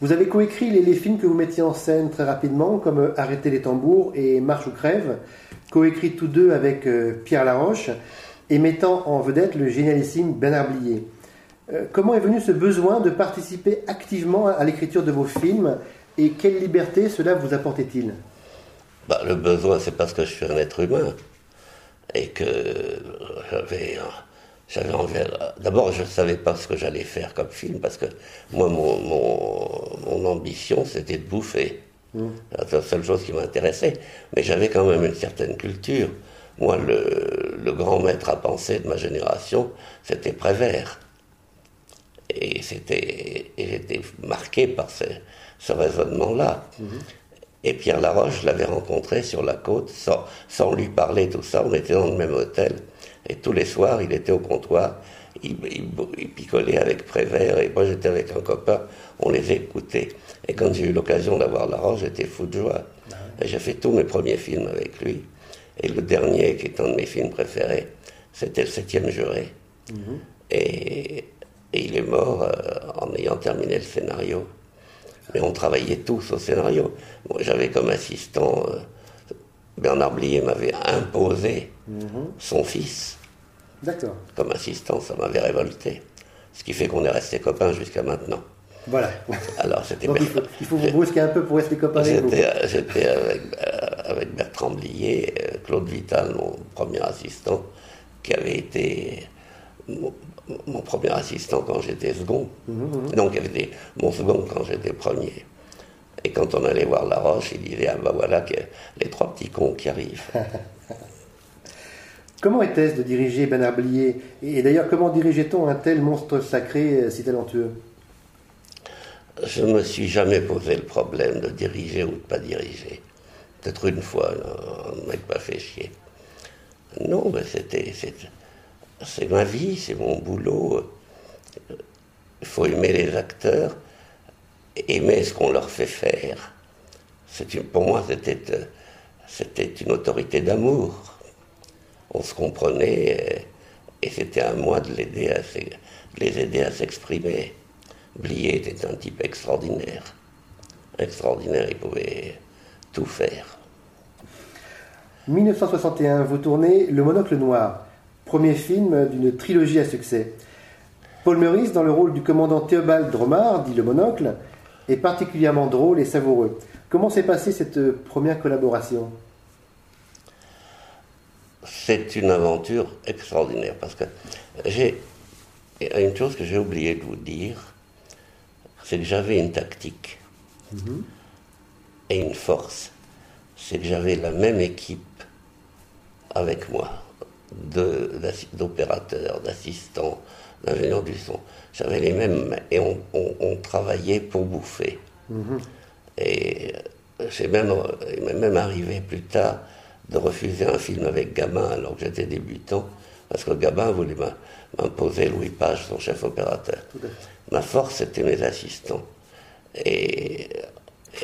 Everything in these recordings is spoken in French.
Vous avez coécrit les, films que vous mettiez en scène très rapidement, comme euh, Arrêter les tambours et Marche ou crève, coécrit tous deux avec euh, Pierre Laroche, et mettant en vedette le génialissime Bernard Blier. Euh, comment est venu ce besoin de participer activement à, à l'écriture de vos films, et quelle liberté cela vous apportait-il? Bah, le besoin, c'est parce que je suis un être humain et que j'avais, j'avais envie. D'abord, je ne savais pas ce que j'allais faire comme film parce que moi, mon, mon, mon ambition, c'était de bouffer. C'est la seule chose qui m'intéressait. Mais j'avais quand même une certaine culture. Moi, le, le grand maître à penser de ma génération, c'était Prévert. Et j'étais marqué par ce, ce raisonnement-là. Et Pierre Laroche, je l'avais rencontré sur la côte, sans, sans lui parler, tout ça. On était dans le même hôtel. Et tous les soirs, il était au comptoir. Il, il- il picolait avec Prévert. Et moi, j'étais avec un copain. On les écoutait. Et quand j'ai eu l'occasion d'avoir Laroche, j'étais fou de joie. Et j'ai fait tous mes premiers films avec lui. Et le dernier, qui est un de mes films préférés, c'était Le Septième Juré. Et, et il est mort euh, en ayant terminé le scénario. Mais on travaillait tous au scénario. Moi, j'avais comme assistant, euh, Bernard Blier m'avait imposé son fils D'accord. comme assistant, ça m'avait révolté. Ce qui fait qu'on est restés copains jusqu'à maintenant. Voilà. Alors c'était il faut, il faut vous brusquer un peu pour rester copain avec vous. J'étais, euh, avec, avec Bertrand Blier, euh, Claude Vital, mon premier assistant, qui avait été mon, mon premier assistant quand j'étais second. Donc, il avait été mon second quand j'étais premier. Et quand on allait voir La Roche, il disait Ah ben voilà que les trois petits cons qui arrivent. Comment était-ce de diriger Bernard Blier Et d'ailleurs, comment dirigeait-on un tel monstre sacré euh, si talentueux? Je ne me suis jamais posé le problème de diriger ou de pas diriger. Peut-être une fois, un mec m'a fait chier. Non, mais c'était, c'est, ma vie, c'est mon boulot. Il faut aimer les acteurs, aimer ce qu'on leur fait faire. Une, pour moi, c'était, euh, c'était une autorité d'amour. On se comprenait euh, et c'était à moi de, les aider à s'exprimer. Blier était un type extraordinaire. Extraordinaire, il pouvait tout faire. 1961, vous tournez Le Monocle Noir, premier film d'une trilogie à succès. Paul Meurice, dans le rôle du commandant Théobald Dromard, dit Le Monocle, est particulièrement drôle et savoureux. Comment s'est passée cette première collaboration? C'est une aventure extraordinaire parce que j'ai une chose que j'ai oublié de vous dire, c'est que j'avais une tactique et une force. C'est que j'avais la même équipe avec moi, d'opérateurs, d'assistants, d'ingénieurs du son. J'avais les mêmes et on, on- on travaillait pour bouffer. Et euh, c'est même, il m'est même arrivé plus tard de refuser un film avec Gabin alors que j'étais débutant, parce que Gabin voulait m'imposer Louis Page, son chef opérateur. Ma force, c'était mes assistants. Et,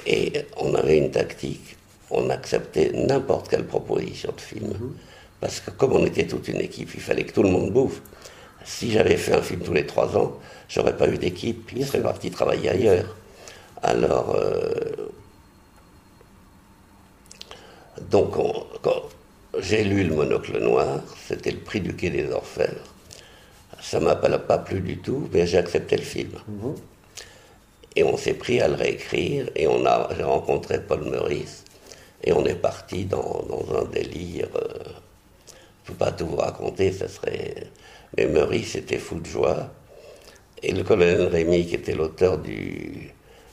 et on avait une tactique, on acceptait n'importe quelle proposition de film, parce que comme on était toute une équipe, il fallait que tout le monde bouffe. Si j'avais fait un film tous les trois ans, j'aurais pas eu d'équipe, il serait parti travailler ailleurs. Alors, euh, donc, on- quand j'ai lu Le Monocle Noir, c'était le prix du Quai des Orfèvres. Ça m'a pas, pas plu du tout, mais j'ai accepté le film. Et on s'est pris à le réécrire, et on a, j'ai rencontré Paul Meurice, et on est parti dans, dans un délire. euh, je ne peux pas tout vous raconter, ça serait. Mais Meurice était fou de joie, et le colonel Rémy, qui était l'auteur du,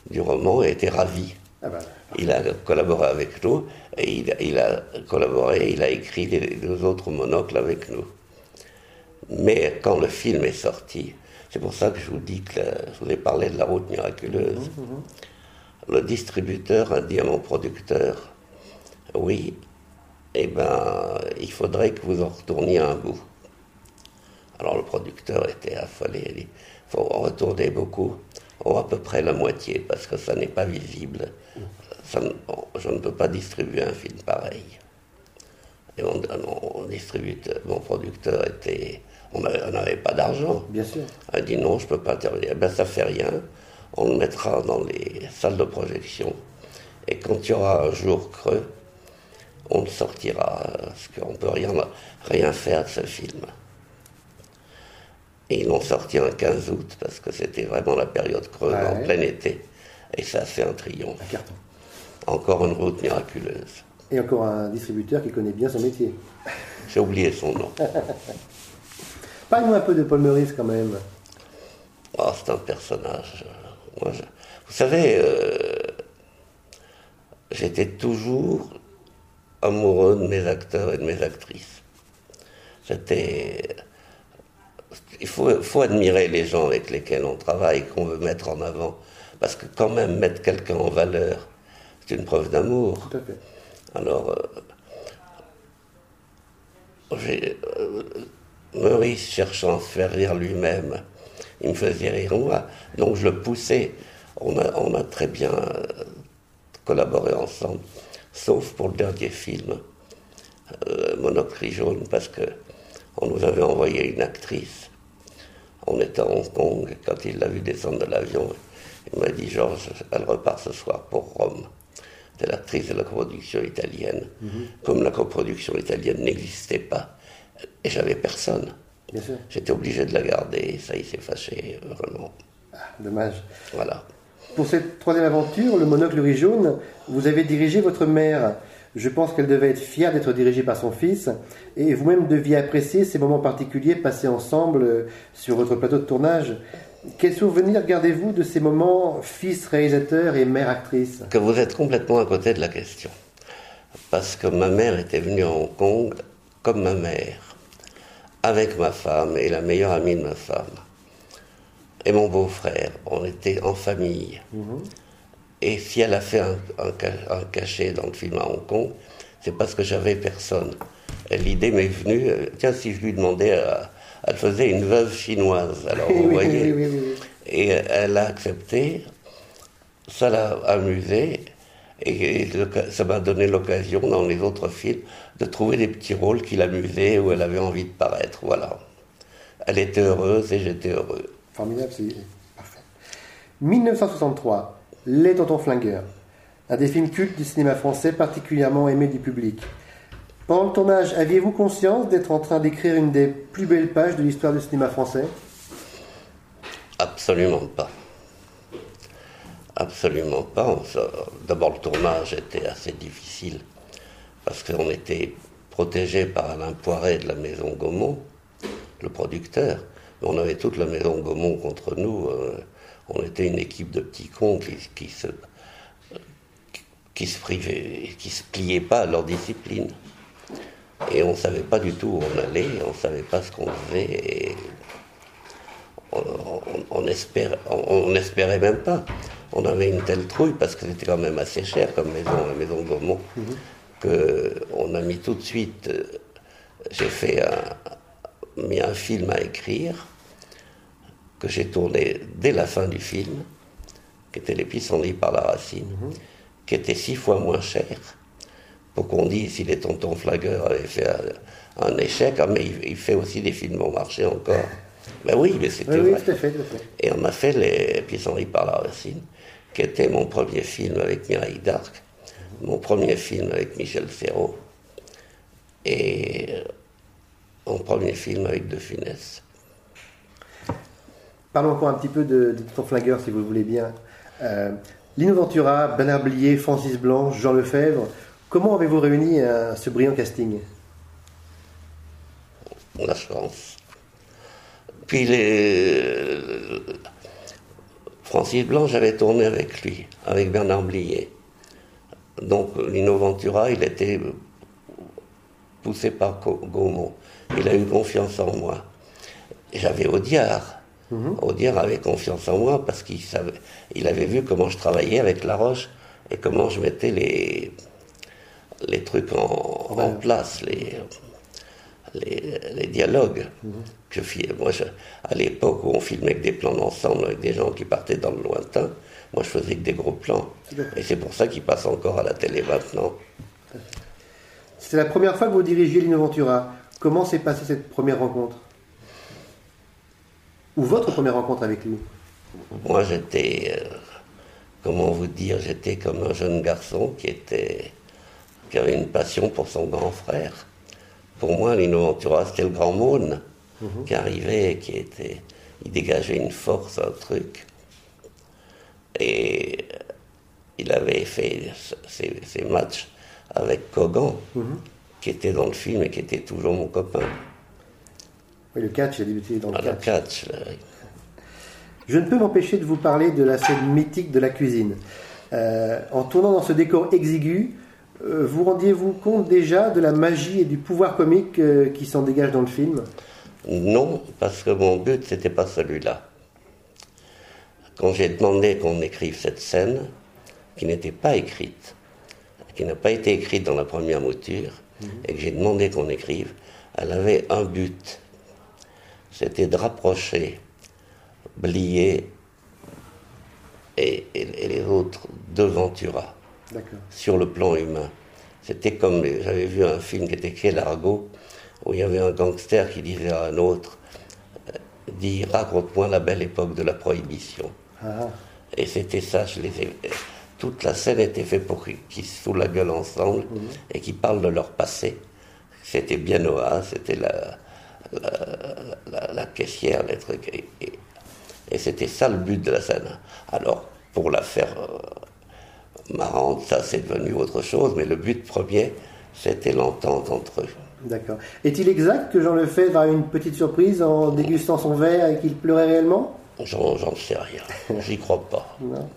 du roman, était ravi. Ah bah, Il a collaboré avec nous et il, a- il a collaboré, il a écrit les deux autres monocles avec nous. Mais quand le film est sorti, c'est pour ça que je vous dis que je vous ai parlé de la route miraculeuse. Le distributeur a dit à mon producteur, oui, eh ben, il faudrait que vous en retourniez un bout. Alors le producteur était affolé, il dit, il faut en retourner beaucoup, ou à peu près la moitié, parce que ça n'est pas visible. Ça je ne peux pas distribuer un film pareil. Et mon, mon distributeur, mon producteur était, on n'avait pas d'argent. bien sûr. Elle dit non, je ne peux pas intervenir. Eh Ben ça fait rien. on le mettra dans les salles de projection. Et quand il y aura un jour creux, on le sortira, parce qu'on ne peut rien, rien faire de ce film. Et ils l'ont sorti un 15 août, parce que c'était vraiment la période creuse, Ouais. en plein été. Et ça fait un triomphe. Un carton. Encore une route miraculeuse. Et encore un distributeur qui connaît bien son métier. J'ai oublié son nom. Parle-nous un peu de Paul Meurice quand même. Oh, c'est un personnage. euh, Moi, je- Vous savez, euh, j'étais toujours amoureux de mes acteurs et de mes actrices. C'était. Il faut, faut admirer les gens avec lesquels on travaille, qu'on veut mettre en avant. Parce que quand même, mettre quelqu'un en valeur, une preuve d'amour. Tout à fait. Alors, euh, j'ai, euh, Maurice cherchant à se faire rire lui-même, il me faisait rire moi, donc je le poussais. On a, on a très bien euh, collaboré ensemble, sauf pour le dernier film, euh, jaune, parce que on nous avait envoyé une actrice. On était à Hong Kong, et quand il l'a vu descendre de l'avion, il m'a dit Georges, elle repart ce soir pour Rome. C'est l'actrice de la coproduction italienne. Comme la coproduction italienne n'existait pas, et j'avais personne. J'étais obligé de la garder, et ça, il s'est fâché, vraiment. Ah, dommage. Voilà. Pour cette troisième aventure, le monocle riz jaune, vous avez dirigé votre mère. Je pense qu'elle devait être fière d'être dirigée par son fils, et vous-même deviez apprécier ces moments particuliers passés ensemble euh, sur votre plateau de tournage. Quels souvenirs gardez-vous de ces moments fils réalisateur et mère actrice? Que vous êtes complètement à côté de la question. Parce que ma mère était venue à Hong Kong comme ma mère, avec ma femme et la meilleure amie de ma femme. Et mon beau-frère, on était en famille. Et si elle a fait un, un ca- un cachet dans le film à Hong Kong, c'est parce que j'avais personne. L'idée m'est venue, euh, tiens, si je lui demandais, à- elle faisait une veuve chinoise. Alors vous Oui, voyez, oui, oui, et elle a accepté, ça l'a amusée, et ça m'a donné l'occasion dans les autres films de trouver des petits rôles qui l'amusaient, où elle avait envie de paraître. Voilà. Elle était heureuse et j'étais heureux. Formidable, c'est parfait. 1963, Les Tontons Flingueurs, un des films cultes du cinéma français particulièrement aimé du public. Pendant le tournage, aviez-vous conscience d'être en train d'écrire une des plus belles pages de l'histoire du cinéma français? Absolument pas. Absolument pas. D'abord, le tournage était assez difficile parce qu'on était protégé par Alain Poiret de la maison Gaumont, le producteur. On avait toute la maison Gaumont contre nous. euh, On était une équipe de petits cons qui, se qui se privaient, qui se pliaient pas à leur discipline. Et on savait pas du tout où on allait, on savait pas ce qu'on faisait. Et on, on- on espère- on- on n'espérait même pas. On avait une telle trouille parce que c'était quand même assez cher comme maison, la maison Gaumont, que on a mis tout de suite. euh, J'ai fait un, mis un film à écrire que j'ai tourné dès la fin du film, qui était Les pissenlits par la racine, qui était six fois moins cher. Pour qu'on dise si les tontons flagueurs avaient fait un, un échec, ah, mais il, il fait aussi des films au marché encore. Ben oui, mais c'était Oui, vrai. fait, fait. Et on a fait Les Pissenlits par la racine, qui était mon premier film avec Mireille d'Arc, mon premier film avec Michel Serrault, et euh, mon premier film avec De Funès. Parlons encore un petit peu de, de Tontons Flingueurs, si vous le voulez bien. Euh, Lino Ventura, Bernard Blier, Francis Blanche, Jean Lefebvre, comment avez-vous réuni euh, ce brillant casting? La chance. Puis les... Francis Blanc, j'avais tourné avec lui, avec Bernard Blier. Donc Lino Ventura, il était poussé par Gaumont. Il a eu confiance en moi. J'avais Audiard. Audiard avait confiance en moi parce qu'il savait, il avait vu comment je travaillais avec La Roche et comment je mettais les, les trucs en, place, les, les, les dialogues que je. Moi, je- à l'époque où on filmait avec des plans d'ensemble, avec des gens qui partaient dans le lointain, moi je faisais que des gros plans. Et c'est pour ça qu'ils passent encore à la télé maintenant. C'est la première fois que vous dirigiez Lino Ventura. Comment s'est passée cette première rencontre? Ou votre première rencontre avec lui? Moi j'étais, euh, comment vous dire, j'étais comme un jeune garçon qui était, qui avait une passion pour son grand frère. Pour moi, Lino Ventura, c'était le grand mône Mhm. qui arrivait, qui était, il dégageait une force, un truc. Et il avait fait ses, ses matchs avec Kogan, Mhm. qui était dans le film et qui était toujours mon copain. Oui, le catch, il a débuté dans le À la catch. catch, là, oui. Je ne peux m'empêcher de vous parler de la scène mythique de la cuisine. Euh, en tournant dans ce décor exigu, vous rendiez-vous compte déjà de la magie et du pouvoir comique euh, qui s'en dégage dans le film? Non, parce que mon but, c'était pas celui-là. Quand j'ai demandé qu'on écrive cette scène, qui n'était pas écrite, qui n'a pas été écrite dans la première mouture, et que j'ai demandé qu'on écrive, elle avait un but. C'était de rapprocher Blier et, et- et les autres de Ventura. Sur le plan humain. C'était comme, j'avais vu un film qui était Quel Argot, où il y avait un gangster qui disait à un autre, euh, dis, raconte-moi la belle époque de la prohibition. Ah, Et c'était ça, je les ai, toute la scène était faite pour qu'ils se foutent la gueule ensemble et qu'ils parlent de leur passé. C'était bien Noah, c'était la, la, la- la caissière, les trucs. Et, et- et c'était ça le but de la scène. Alors, pour la faire euh, marrante, ça c'est devenu autre chose, mais le but premier, c'était l'entente entre eux. d'accord. Est-il exact que Jean Lefebvre a eu une petite surprise en dégustant son verre et qu'il pleurait réellement? J'en sais rien, j'y crois pas. Non.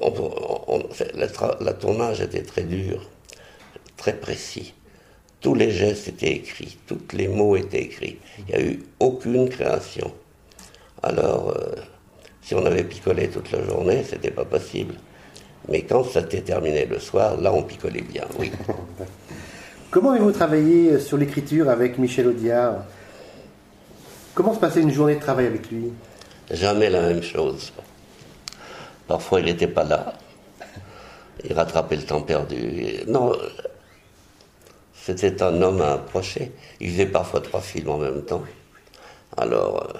On- le tournage était très dur, très précis. Tous les gestes étaient écrits, tous les mots étaient écrits. Il n'y a eu aucune création. Alors, euh, si on avait picolé toute la journée, c'était pas possible. Mais quand ça s'était terminé le soir, là, on picolait bien, oui. Comment avez-vous travaillé sur l'écriture avec Michel Audiard? Comment se passait une journée de travail avec lui? Jamais la même chose. Parfois, il n'était pas là. Il rattrapait le temps perdu. Non, euh, c'était un homme à approcher. Il faisait parfois trois films en même temps. Alors, euh,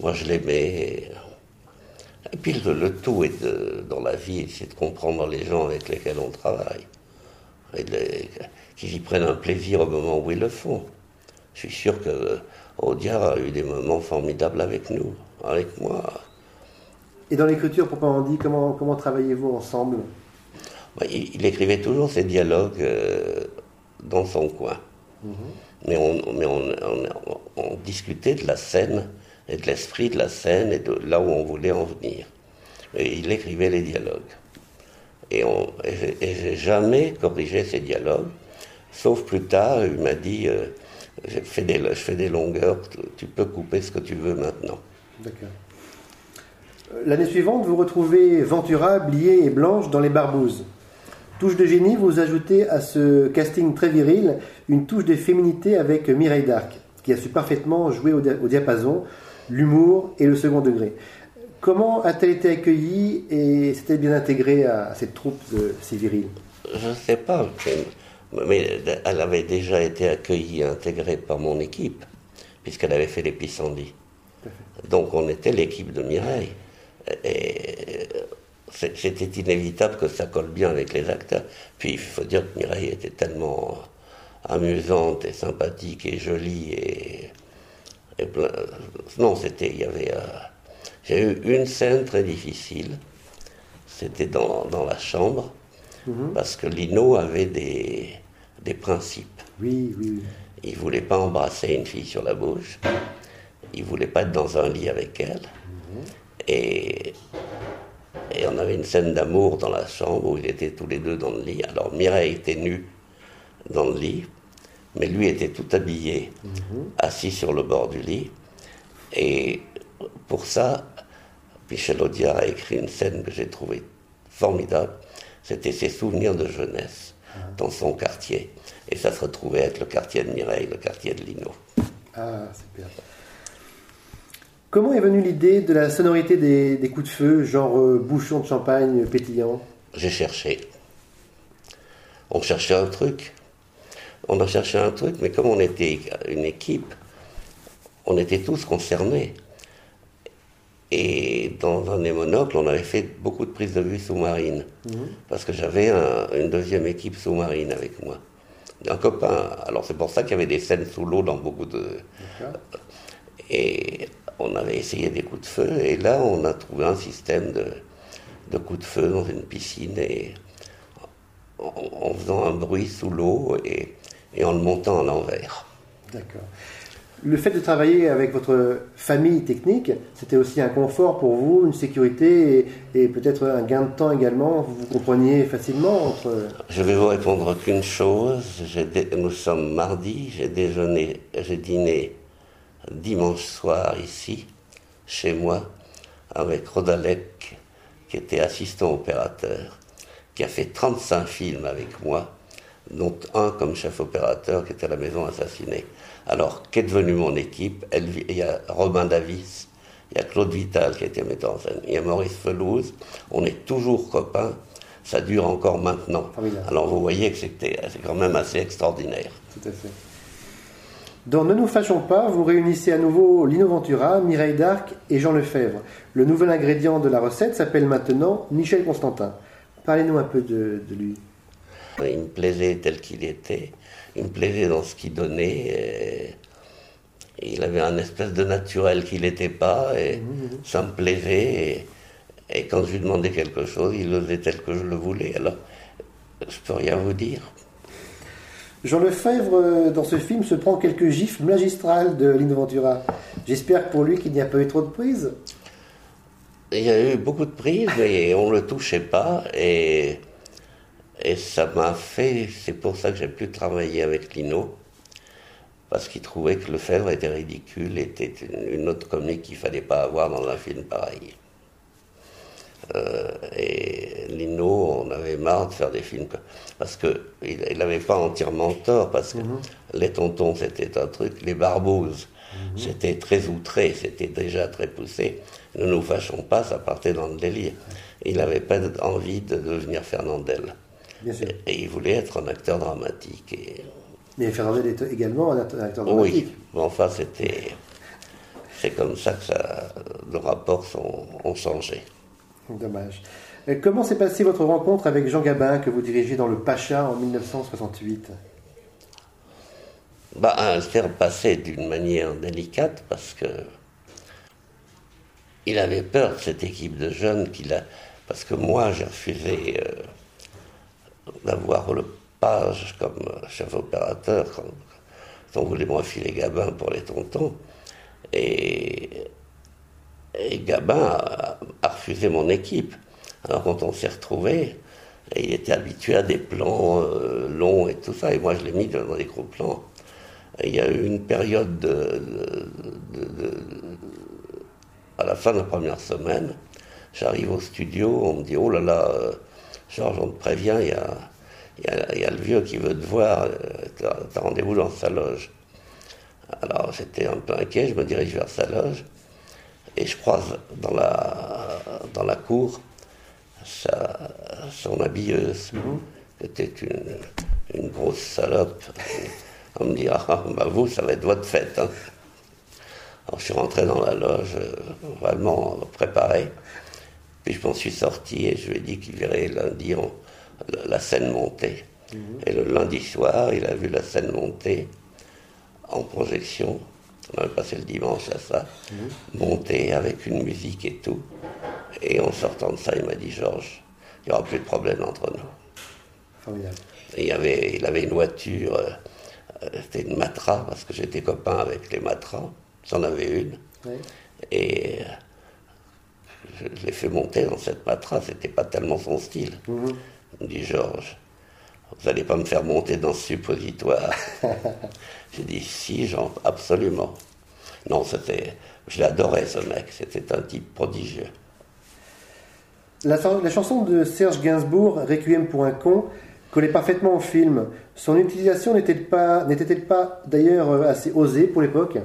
moi, je l'aimais. Et, puis, le, le tout est de- dans la vie, c'est de comprendre les gens avec lesquels on travaille. Et qu'ils y prennent un plaisir au moment où ils le font. Je suis sûr que euh, Audiard a eu des moments formidables avec nous, avec moi. Et dans l'écriture, proprement dit, comment, comment travaillez-vous ensemble? Bah, il, il écrivait toujours ses dialogues euh, dans son coin. Mais, on, mais on, on- on discutait de la scène et de l'esprit de la scène et de là où on voulait en venir. Et il écrivait les dialogues. Et, et j'ai- jamais corrigé ces dialogues, sauf plus tard, il m'a dit, euh, je, fais des, je fais des longueurs, tu, peux couper ce que tu veux maintenant. Euh, L'année suivante, vous retrouvez Ventura, Blier et Blanche dans Les Barbouzes. Touche de génie, vous ajoutez à ce casting très viril une touche de féminité avec Mireille d'Arc, qui a su parfaitement jouer au diapason l'humour et le second degré. Comment a-t-elle été accueillie et s'est-elle bien intégrée à cette troupe de ces virils Je ne sais pas, mais elle avait déjà été accueillie et intégrée par mon équipe, puisqu'elle avait fait les pissenlits. Donc on était l'équipe de Mireille. Et c'était inévitable que ça colle bien avec les acteurs. Puis il faut dire que Mireille était tellement amusante et sympathique et jolie et, et plein- non c'était il y avait euh, j'ai eu une scène très difficile. C'était dans, dans la chambre. Parce que Lino avait des, des principes. Oui, oui, il voulait pas embrasser une fille sur la bouche. Il voulait pas être dans un lit avec elle. Et, et on avait une scène d'amour dans la chambre où ils étaient tous les deux dans le lit. Alors Mireille était nue dans le lit, mais lui était tout habillé, assis sur le bord du lit. Et pour ça, Michel Audiard a écrit une scène que j'ai trouvée formidable. C'était ses souvenirs de jeunesse dans son quartier. Et ça se retrouvait être le quartier de Mireille, le quartier de Lino. Ah, super. Comment est venue l'idée de la sonorité des, des coups de feu, genre euh, bouchon de champagne pétillant? J'ai cherché. On cherchait un truc. On a cherché un truc, mais comme on était une équipe, on était tous concernés. Et dans un des monocles, on avait fait beaucoup de prises de vue sous-marines. Mhm. Parce que j'avais un- une deuxième équipe sous-marine avec moi. Un copain. Alors c'est pour ça qu'il y avait des scènes sous l'eau dans beaucoup de. Et on avait essayé des coups de feu. Et là, on a trouvé un système de, de coups de feu dans une piscine. Et en, en faisant un bruit sous l'eau et, et en le montant à l'envers. D'accord. Le fait de travailler avec votre famille technique, c'était aussi un confort pour vous, une sécurité et, et peut-être un gain de temps également. Vous vous compreniez facilement entre. Je vais vous répondre qu'une chose. Dé- Nous sommes mardi, j'ai déjeuné, j'ai dîné dimanche soir ici, chez moi, avec Rodalec, qui était assistant opérateur, qui a fait 35 films avec moi, dont un comme chef opérateur qui était à la maison assassiné. Alors, qu'est devenue mon équipe? Elle- Il y a Robin Davis, il y a Claude Vital qui était metteur en scène, il y a Maurice Felouz, on est toujours copains, ça dure encore maintenant. Formidable. Alors vous voyez que c'était- c'est quand même assez extraordinaire. Tout à fait. Dans Ne nous fâchons pas, vous réunissez à nouveau Lino Ventura, Mireille Darc et Jean Lefebvre. Le nouvel ingrédient de la recette s'appelle maintenant Michel Constantin. Parlez-nous un peu de, de lui. Il me plaisait tel qu'il était, il me plaisait dans ce qu'il donnait. et il avait un espèce de naturel qu'il n'était pas, et ça me plaisait. Et, et quand je lui demandais quelque chose, il faisait tel que je le voulais. Alors, je peux rien vous dire. Jean Lefebvre, euh, dans ce film, se prend quelques gifles magistrales de Lino Ventura. J'espère pour lui qu'il n'y a pas eu trop de prises. Il y a eu beaucoup de prises, mais on ne le touchait pas. Et, et ça m'a fait. C'est pour ça que j'ai pu travailler avec Lino. Parce qu'il trouvait que Lefebvre était ridicule, était une, autre comique qu'il ne fallait pas avoir dans un film pareil. Euh, et Lino, on avait marre de faire des films. que- Parce qu'il n'avait pas entièrement tort, parce que les tontons, c'était un truc, les barbouzes, c'était très outré, c'était déjà très poussé. Ne nous fâchons pas, ça partait dans le délire. Il n'avait pas envie de devenir Fernandel. Bien sûr. Et il voulait être un acteur dramatique. Et... Mais Fernandel est également un acteur dramatique. Oui, mais enfin, c'était. C'est comme ça que ça, nos rapports sont, ont changé. Dommage. Euh, Comment s'est passée votre rencontre avec Jean Gabin, que vous dirigez dans Le Pacha en 1968 Bah, s'est passé d'une manière délicate parce que il avait peur de cette équipe de jeunes qu'il a. Parce que moi, j'ai refusé euh, d'avoir le page comme chef opérateur quand, quand on voulait me refiler Gabin pour les tontons. Et, Gabin a, refusé mon équipe. Alors quand on s'est retrouvés, il était habitué à des plans euh, longs et tout ça, et moi je l'ai mis dans des gros plans. Il y a eu une période de, de- de- de- à la fin de la première semaine, j'arrive au studio, on me dit oh là là, euh, Georges, on te prévient, il y a, le vieux qui veut te voir, euh, t'as rendez-vous dans sa loge. Alors j'étais un peu inquiet, je me dirige vers sa loge et je croise dans la, cour son habilleuse, qui était une, une grosse salope. On me dit, ah, bah vous, ça va être votre fête. hein. Alors je suis rentré dans la loge, euh, vraiment préparé. Puis je m'en suis sorti et je lui ai dit qu'il verrait lundi en- la, scène monter. Et le lundi soir, il a vu la scène monter en projection. On avait passé le dimanche à ça, monter avec une musique et tout. Et en sortant de ça, il m'a dit Georges, il n'y aura plus de problème entre nous. Formidable. Et il, y avait, il avait une voiture, euh, euh, c'était une Matra, parce que j'étais copain avec les Matras, j'en avais une. Et euh, je, je l'ai fait monter dans cette Matra, c'était pas tellement son style. Il me dit Georges, vous n'allez pas me faire monter dans ce suppositoire. J'ai dit si, Jean, absolument. Non, c'était. Je l'adorais ce mec, c'était un type prodigieux. La, la chanson de Serge Gainsbourg, Requiem pour un con, collait parfaitement au film. Son utilisation n'était-elle pas, n'était-elle pas d'ailleurs euh, assez osée pour l'époque?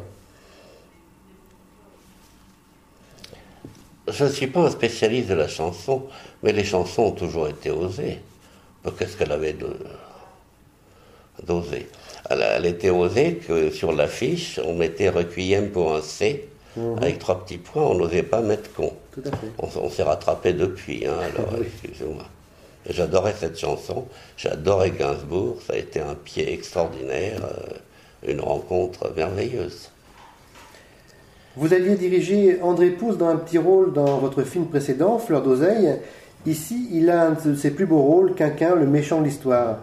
Je ne suis pas un spécialiste de la chanson, mais les chansons ont toujours été osées. Qu'est-ce qu'elle avait d'osé? Elle, elle était osée que sur l'affiche, on mettait Requiem pour un C, Mhm. Avec trois petits points, on n'osait pas mettre con. Tout à fait. On, s'est rattrapé depuis, hein, alors excusez-moi. J'adorais cette chanson, j'adorais Gainsbourg, ça a été un pied extraordinaire, euh, une rencontre merveilleuse. Vous aviez dirigé André Pousse dans un petit rôle dans votre film précédent, Fleur d'oseille. Ici, il a un de ses plus beaux rôles, Quinquin, le méchant de l'histoire.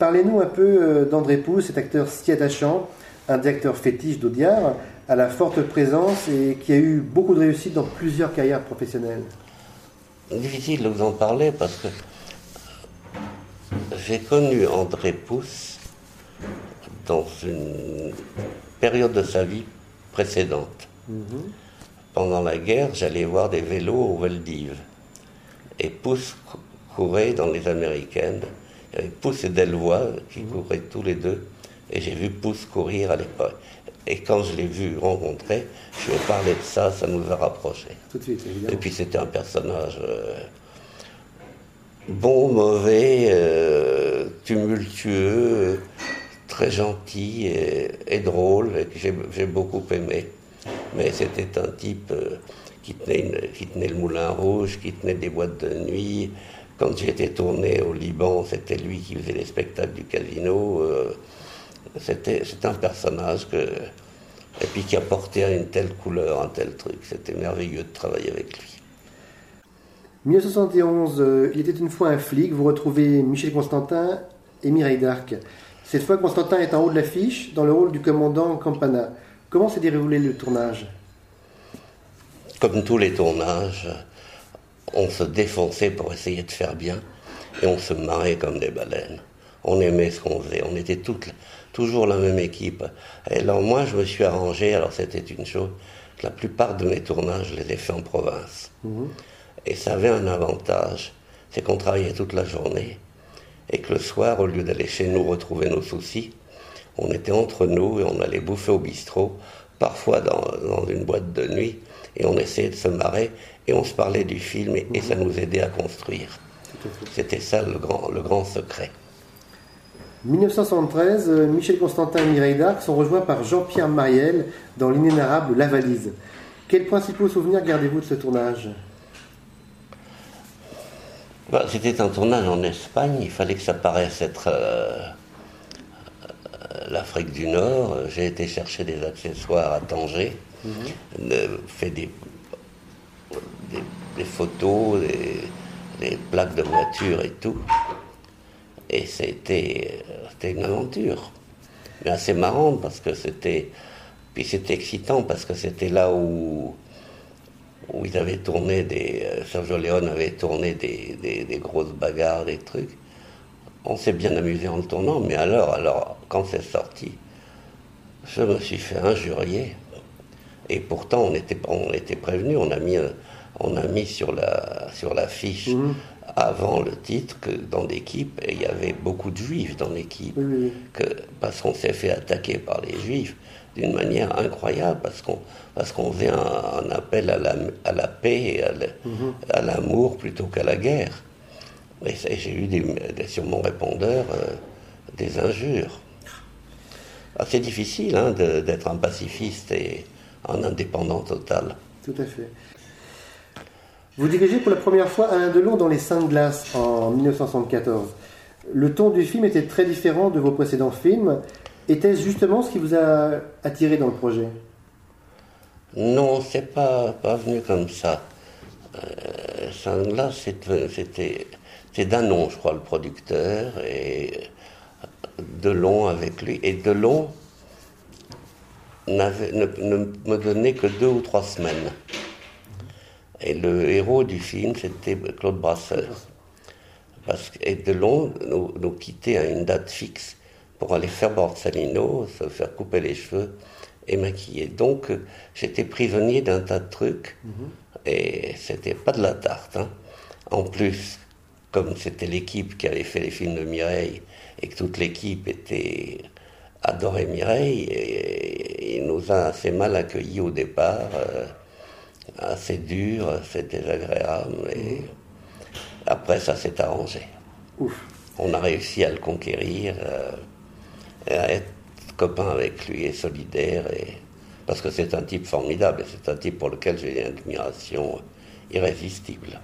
Parlez-nous un peu euh, d'André Pousse, cet acteur si attachant, un directeur fétiche d'Audiard, à la forte présence et qui a eu beaucoup de réussite dans plusieurs carrières professionnelles. Difficile de vous en parler parce que j'ai connu André Pousse dans une période de sa vie précédente. Pendant la guerre, j'allais voir des vélos au Valdiv. Et Pousse courait dans les américaines. Il y avait Pousse et Delvoye qui mhm. couraient tous les deux. Et j'ai vu Pousse courir à l'époque. Et quand je l'ai vu rencontrer, je lui ai parlé de ça, ça nous a rapprochés. Tout de suite, évidemment. Et puis c'était un personnage euh, bon, mauvais, euh, tumultueux, très gentil et, drôle, et que j'ai beaucoup aimé. Mais c'était un type euh, qui, tenait qui tenait le Moulin Rouge, qui tenait des boîtes de nuit. Quand j'étais tourné au Liban, c'était lui qui faisait les spectacles du casino. Euh, c'était un personnage que, et puis qui apportait une telle couleur, un tel truc. C'était merveilleux de travailler avec lui. 1971, euh, il était une fois un flic. Vous retrouvez Michel Constantin et Mireille d'Arc. Cette fois, Constantin est en haut de l'affiche dans le rôle du commandant Campana. Comment s'est déroulé le tournage Comme tous les tournages, on se défonçait pour essayer de faire bien et on se marrait comme des baleines. On aimait ce qu'on faisait. On était toutes, toujours la même équipe. Et alors moi, je me suis arrangé. Alors c'était une chose. La plupart de mes tournages, je les ai faits en province. Mhm. Et ça avait un avantage, c'est qu'on travaillait toute la journée et que le soir, au lieu d'aller chez nous retrouver nos soucis, on était entre nous et on allait bouffer au bistrot, parfois dans, une boîte de nuit, et on essayait de se marrer et on se parlait du film et, ça nous aidait à construire. C'était ça le grand, le grand secret. 1973, euh, Michel Constantin et Mireille Darc sont rejoints par Jean-Pierre Mariel dans l'inénarrable La Valise. Quels principaux souvenirs gardez-vous de ce tournage? Bah, c'était un tournage en Espagne, il fallait que ça paraisse être euh, l'Afrique du Nord. J'ai été chercher des accessoires à Tanger, mhm. fait des, des, photos, des, plaques de voiture et tout. Et c'était une aventure. Mais assez marrante parce que c'était. Puis c'était excitant parce que c'était là où où ils avaient tourné des. Euh, Sergio Leone avait tourné des, des, grosses bagarres, des trucs. On s'est bien amusé en le tournant, mais alors, alors quand c'est sorti, je me suis fait injurier. Et pourtant, on était, on était prévenu, on a mis, on a mis sur la sur l'affiche mhm. avant le titre que dans l'équipe, il y avait beaucoup de juifs dans l'équipe, que parce qu'on s'est fait attaquer par les juifs d'une manière incroyable parce qu'on parce qu'on faisait un, appel à la, à la paix et mhm. à l'amour plutôt qu'à la guerre. Et j'ai eu des, sur mon répondeur euh, des injures. Ah, c'est difficile hein, d'être un pacifiste et un indépendant total. Tout à fait. Vous dirigez pour la première fois Alain Delon dans Les Saintes Glaces en 1974. Le ton du film était très différent de vos précédents films. Était-ce justement ce qui vous a attiré dans le projet? Non, c'est pas, pas venu comme ça. Euh, c'était, c'est Danon, je crois, le producteur, et Delon avec lui. Et Delon ne, ne me donnait que deux ou trois semaines. Et le héros du film, c'était Claude Brasseur. Parce que, et Delon nous, nous quittait à une date fixe pour aller faire Borsalino, se faire couper les cheveux et maquiller. Donc j'étais prisonnier d'un tas de trucs mhm. et c'était pas de la tarte. Hein. En plus, comme c'était l'équipe qui avait fait les films de Mireille et que toute l'équipe était adorait Mireille, et, il nous a assez mal accueillis au départ, euh, assez dur, assez désagréable. Et après, ça s'est arrangé. On a réussi à le conquérir. Euh, et à être copain avec lui et solidaire. Et parce que c'est un type formidable et c'est un type pour lequel j'ai une admiration irrésistible.